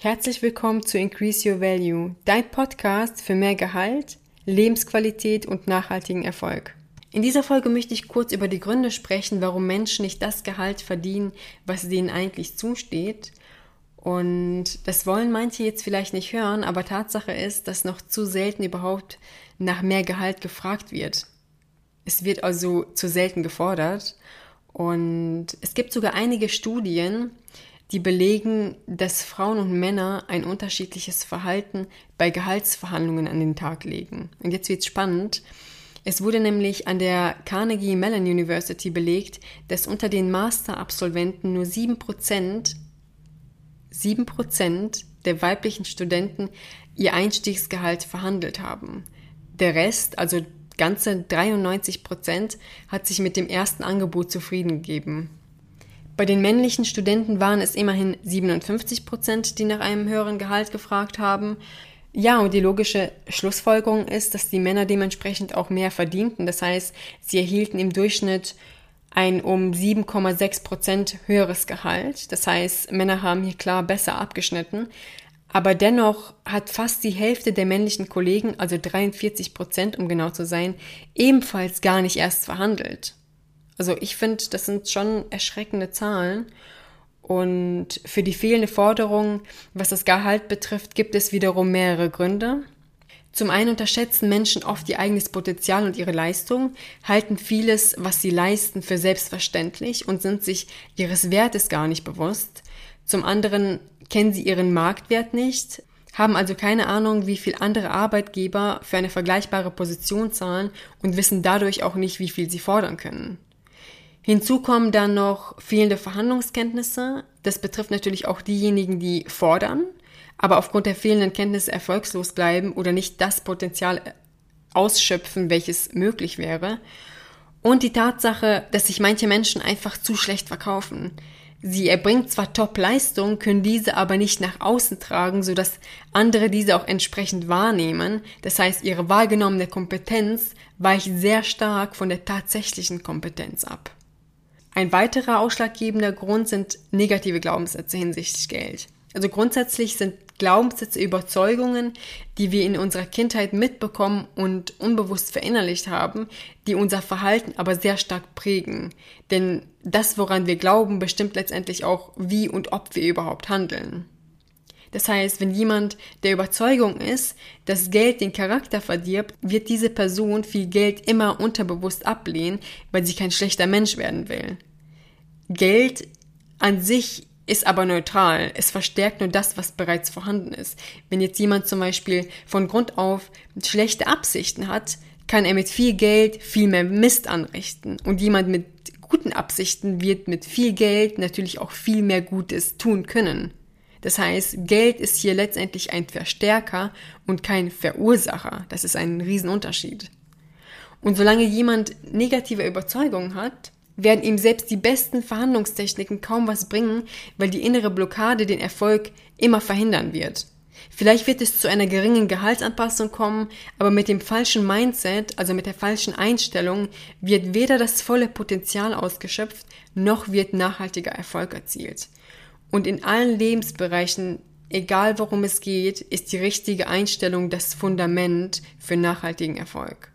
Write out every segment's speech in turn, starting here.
Herzlich willkommen zu Increase Your Value, dein Podcast für mehr Gehalt, Lebensqualität und nachhaltigen Erfolg. In dieser Folge möchte ich kurz über die Gründe sprechen, warum Menschen nicht das Gehalt verdienen, was denen eigentlich zusteht. Und das wollen manche jetzt vielleicht nicht hören, aber Tatsache ist, dass noch zu selten überhaupt nach mehr Gehalt gefragt wird. Es wird also zu selten gefordert. Und es gibt sogar einige Studien, die belegen, dass Frauen und Männer ein unterschiedliches Verhalten bei Gehaltsverhandlungen an den Tag legen. Und jetzt wird's spannend. Es wurde nämlich an der Carnegie Mellon University belegt, dass unter den Master-Absolventen nur 7%, 7% der weiblichen Studenten ihr Einstiegsgehalt verhandelt haben. Der Rest, also ganze 93% hat sich mit dem ersten Angebot zufrieden gegeben. Bei den männlichen Studenten waren es immerhin 57 Prozent, die nach einem höheren Gehalt gefragt haben. Ja, und die logische Schlussfolgerung ist, dass die Männer dementsprechend auch mehr verdienten. Das heißt, sie erhielten im Durchschnitt ein um 7,6 Prozent höheres Gehalt. Das heißt, Männer haben hier klar besser abgeschnitten. Aber dennoch hat fast die Hälfte der männlichen Kollegen, also 43 Prozent, um genau zu sein, ebenfalls gar nicht erst verhandelt. Also ich finde, das sind schon erschreckende Zahlen. Und für die fehlende Forderung, was das Gehalt betrifft, gibt es wiederum mehrere Gründe. Zum einen unterschätzen Menschen oft ihr eigenes Potenzial und ihre Leistung, halten vieles, was sie leisten, für selbstverständlich und sind sich ihres Wertes gar nicht bewusst. Zum anderen kennen sie ihren Marktwert nicht, haben also keine Ahnung, wie viel andere Arbeitgeber für eine vergleichbare Position zahlen und wissen dadurch auch nicht, wie viel sie fordern können. Hinzu kommen dann noch fehlende Verhandlungskenntnisse. Das betrifft natürlich auch diejenigen, die fordern, aber aufgrund der fehlenden Kenntnisse erfolgslos bleiben oder nicht das Potenzial ausschöpfen, welches möglich wäre. Und die Tatsache, dass sich manche Menschen einfach zu schlecht verkaufen. Sie erbringen zwar Top-Leistung, können diese aber nicht nach außen tragen, sodass andere diese auch entsprechend wahrnehmen. Das heißt, ihre wahrgenommene Kompetenz weicht sehr stark von der tatsächlichen Kompetenz ab. Ein weiterer ausschlaggebender Grund sind negative Glaubenssätze hinsichtlich Geld. Also grundsätzlich sind Glaubenssätze Überzeugungen, die wir in unserer Kindheit mitbekommen und unbewusst verinnerlicht haben, die unser Verhalten aber sehr stark prägen. Denn das, woran wir glauben, bestimmt letztendlich auch, wie und ob wir überhaupt handeln. Das heißt, wenn jemand der Überzeugung ist, dass Geld den Charakter verdirbt, wird diese Person viel Geld immer unterbewusst ablehnen, weil sie kein schlechter Mensch werden will. Geld an sich ist aber neutral. Es verstärkt nur das, was bereits vorhanden ist. Wenn jetzt jemand zum Beispiel von Grund auf schlechte Absichten hat, kann er mit viel Geld viel mehr Mist anrichten. Und jemand mit guten Absichten wird mit viel Geld natürlich auch viel mehr Gutes tun können. Das heißt, Geld ist hier letztendlich ein Verstärker und kein Verursacher. Das ist ein Riesenunterschied. Und solange jemand negative Überzeugungen hat, werden ihm selbst die besten Verhandlungstechniken kaum was bringen, weil die innere Blockade den Erfolg immer verhindern wird. Vielleicht wird es zu einer geringen Gehaltsanpassung kommen, aber mit dem falschen Mindset, also mit der falschen Einstellung, wird weder das volle Potenzial ausgeschöpft, noch wird nachhaltiger Erfolg erzielt. Und in allen Lebensbereichen, egal worum es geht, ist die richtige Einstellung das Fundament für nachhaltigen Erfolg.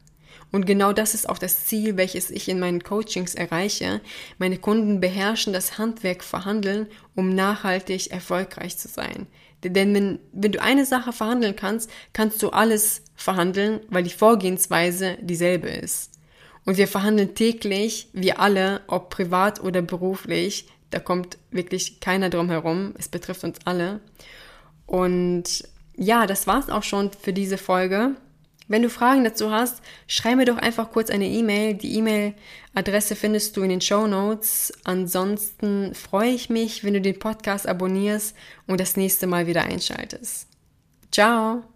Und genau das ist auch das Ziel, welches ich in meinen Coachings erreiche. Meine Kunden beherrschen das Handwerk verhandeln, um nachhaltig erfolgreich zu sein. Denn wenn, wenn du eine Sache verhandeln kannst, kannst du alles verhandeln, weil die Vorgehensweise dieselbe ist. Und wir verhandeln täglich, wir alle, ob privat oder beruflich. Da kommt wirklich keiner drum herum. Es betrifft uns alle. Und ja, das war's auch schon für diese Folge. Wenn du Fragen dazu hast, schreib mir doch einfach kurz eine E-Mail. Die E-Mail-Adresse findest du in den Show Notes. Ansonsten freue ich mich, wenn du den Podcast abonnierst und das nächste Mal wieder einschaltest. Ciao!